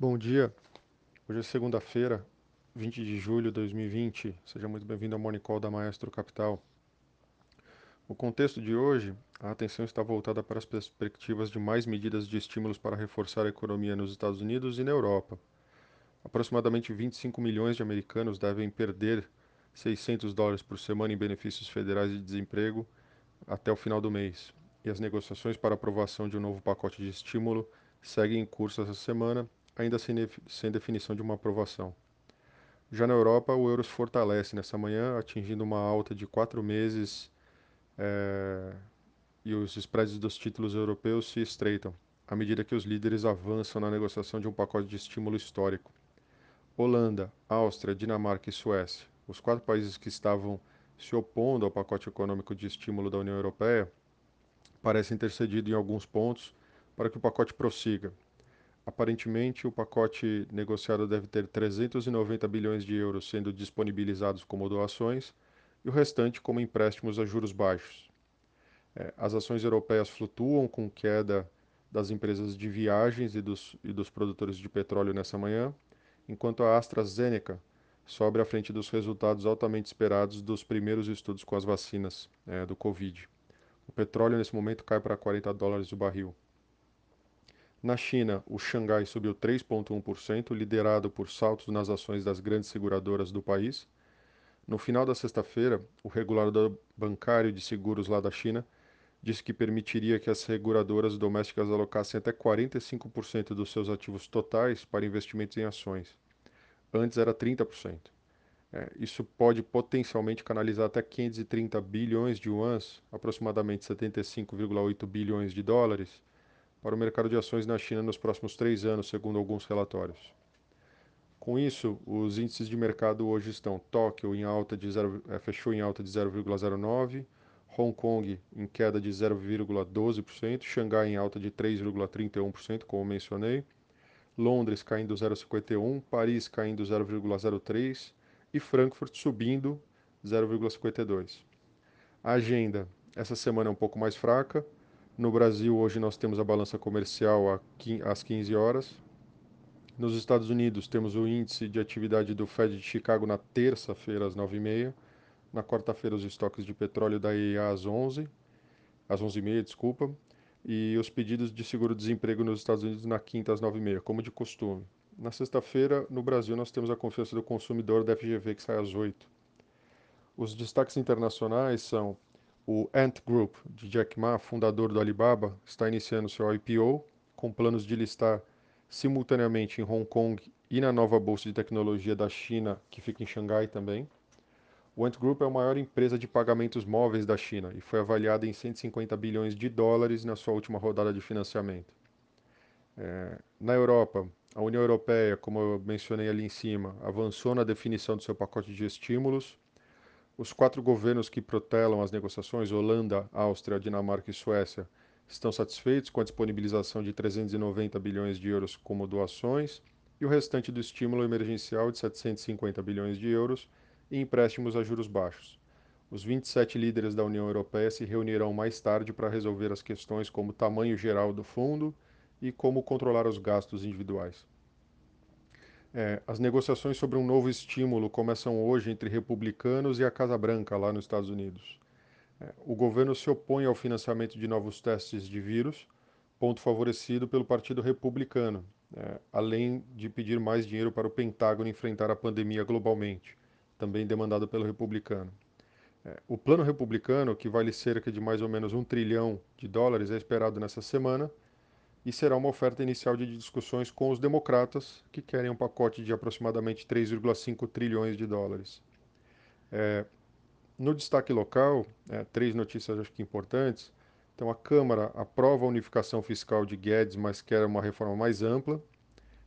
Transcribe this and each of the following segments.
Bom dia, hoje é segunda-feira, 20 de julho de 2020. Seja muito bem-vindo ao Morning Call da Maestro Capital. No contexto de hoje, a atenção está voltada para as perspectivas de mais medidas de estímulos para reforçar a economia nos Estados Unidos e na Europa. Aproximadamente 25 milhões de americanos devem perder 600 dólares por semana em benefícios federais de desemprego até o final do mês. E as negociações para aprovação de um novo pacote de estímulo seguem em curso essa semana, ainda sem, sem definição de uma aprovação. Já na Europa, o euro se fortalece nessa manhã, atingindo uma alta de quatro meses é, e os spreads dos títulos europeus se estreitam, à medida que os líderes avançam na negociação de um pacote de estímulo histórico. Holanda, Áustria, Dinamarca e Suécia, os quatro países que estavam se opondo ao pacote econômico de estímulo da União Europeia, parecem ter cedido em alguns pontos para que o pacote prossiga. Aparentemente, o pacote negociado deve ter 390 bilhões de euros sendo disponibilizados como doações e o restante como empréstimos a juros baixos. É, as ações europeias flutuam com queda das empresas de viagens e dos, e dos produtores de petróleo nessa manhã, enquanto a AstraZeneca sobe à frente dos resultados altamente esperados dos primeiros estudos com as vacinas é, do Covid. O petróleo nesse momento cai para 40 dólares o barril. Na China, o Xangai subiu 3,1%, liderado por saltos nas ações das grandes seguradoras do país. No final da sexta-feira, o regulador bancário de seguros lá da China disse que permitiria que as seguradoras domésticas alocassem até 45% dos seus ativos totais para investimentos em ações. Antes era 30%. É, isso pode potencialmente canalizar até 530 bilhões de yuans, aproximadamente 75,8 bilhões de dólares, para o mercado de ações na China nos próximos três anos, segundo alguns relatórios. Com isso, os índices de mercado hoje estão Tóquio em alta de 0, é, fechou em alta de 0,09, Hong Kong em queda de 0,12%, Xangai em alta de 3,31%, como mencionei, Londres caindo 0,51, Paris caindo 0,03 e Frankfurt subindo 0,52. A agenda essa semana é um pouco mais fraca. No Brasil, hoje nós temos a balança comercial às 15 horas. Nos Estados Unidos, temos o índice de atividade do Fed de Chicago na terça-feira, às 9h30. Na quarta-feira, os estoques de petróleo da EIA às 11 às 11h30, desculpa. E os pedidos de seguro-desemprego nos Estados Unidos na quinta, às 9h30, como de costume. Na sexta-feira, no Brasil, nós temos a confiança do consumidor da FGV, que sai às 8 Os destaques internacionais são o Ant Group, de Jack Ma, fundador do Alibaba, está iniciando seu IPO, com planos de listar simultaneamente em Hong Kong e na nova bolsa de tecnologia da China, que fica em Xangai também. O Ant Group é a maior empresa de pagamentos móveis da China e foi avaliada em 150 bilhões de dólares na sua última rodada de financiamento. É, na Europa, a União Europeia, como eu mencionei ali em cima, avançou na definição do seu pacote de estímulos. Os quatro governos que protelam as negociações, Holanda, Áustria, Dinamarca e Suécia, estão satisfeitos com a disponibilização de 390 bilhões de euros como doações e o restante do estímulo emergencial de 750 bilhões de euros em empréstimos a juros baixos. Os 27 líderes da União Europeia se reunirão mais tarde para resolver as questões como tamanho geral do fundo e como controlar os gastos individuais. É, as negociações sobre um novo estímulo começam hoje entre republicanos e a Casa Branca, lá nos Estados Unidos. É, o governo se opõe ao financiamento de novos testes de vírus, ponto favorecido pelo Partido Republicano, é, além de pedir mais dinheiro para o Pentágono enfrentar a pandemia globalmente, também demandado pelo republicano. É, o plano republicano, que vale cerca de mais ou menos um trilhão de dólares, é esperado nessa semana e será uma oferta inicial de discussões com os democratas, que querem um pacote de aproximadamente 3,5 trilhões de dólares. É, no destaque local, é, três notícias acho que importantes. Então, a Câmara aprova a unificação fiscal de Guedes, mas quer uma reforma mais ampla.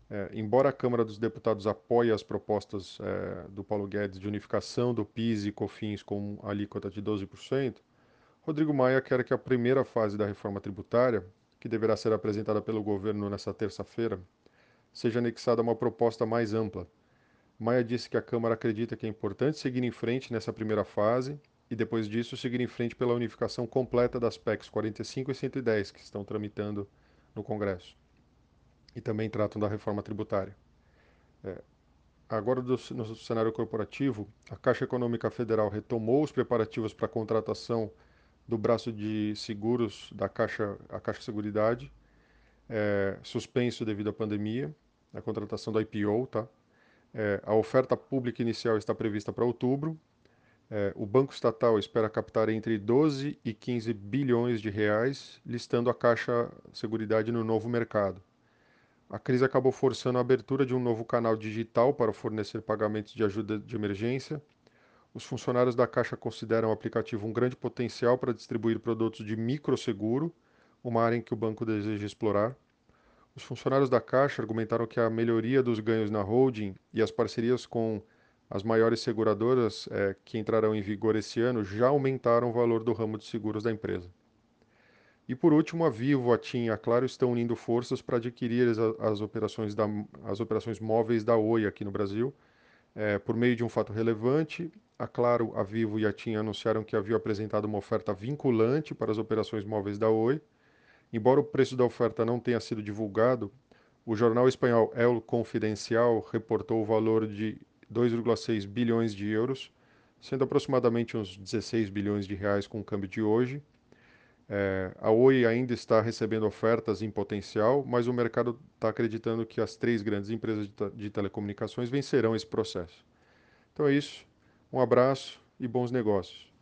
É, embora a Câmara dos Deputados apoie as propostas é, do Paulo Guedes de unificação do PIS e COFINS com alíquota de 12%, Rodrigo Maia quer que a primeira fase da reforma tributária, que deverá ser apresentada pelo governo nesta terça-feira, seja anexada uma proposta mais ampla. Maia disse que a Câmara acredita que é importante seguir em frente nessa primeira fase e depois disso seguir em frente pela unificação completa das PECs 45 e 110 que estão tramitando no Congresso. e também tratam da reforma tributária. É, agora, do, no cenário corporativo, a Caixa Econômica Federal retomou os preparativos para a contratação do braço de seguros da Caixa, a Caixa Seguridade, é, suspenso devido à pandemia, a contratação do IPO, tá? É, a oferta pública inicial está prevista para outubro. É, o Banco Estatal espera captar entre 12 e 15 bilhões de reais, listando a Caixa Seguridade no novo mercado. A crise acabou forçando a abertura de um novo canal digital para fornecer pagamentos de ajuda de emergência. Os funcionários da Caixa consideram o aplicativo um grande potencial para distribuir produtos de microseguro, uma área em que o banco deseja explorar. Os funcionários da Caixa argumentaram que a melhoria dos ganhos na holding e as parcerias com as maiores seguradoras é, que entrarão em vigor esse ano já aumentaram o valor do ramo de seguros da empresa. E por último, a Vivo, a TIM e a Claro estão unindo forças para adquirir as, as, operações da, as operações móveis da Oi aqui no Brasil. É, por meio de um fato relevante, a Claro, a Vivo e a TIM anunciaram que haviam apresentado uma oferta vinculante para as operações móveis da Oi Embora o preço da oferta não tenha sido divulgado, o jornal espanhol El Confidencial reportou o valor de 2,6 bilhões de euros, sendo aproximadamente uns 16 bilhões de reais com o câmbio de hoje. É, a Oi ainda está recebendo ofertas em potencial, mas o mercado está acreditando que as três grandes empresas de, de telecomunicações vencerão esse processo. Então é isso. Um abraço e bons negócios.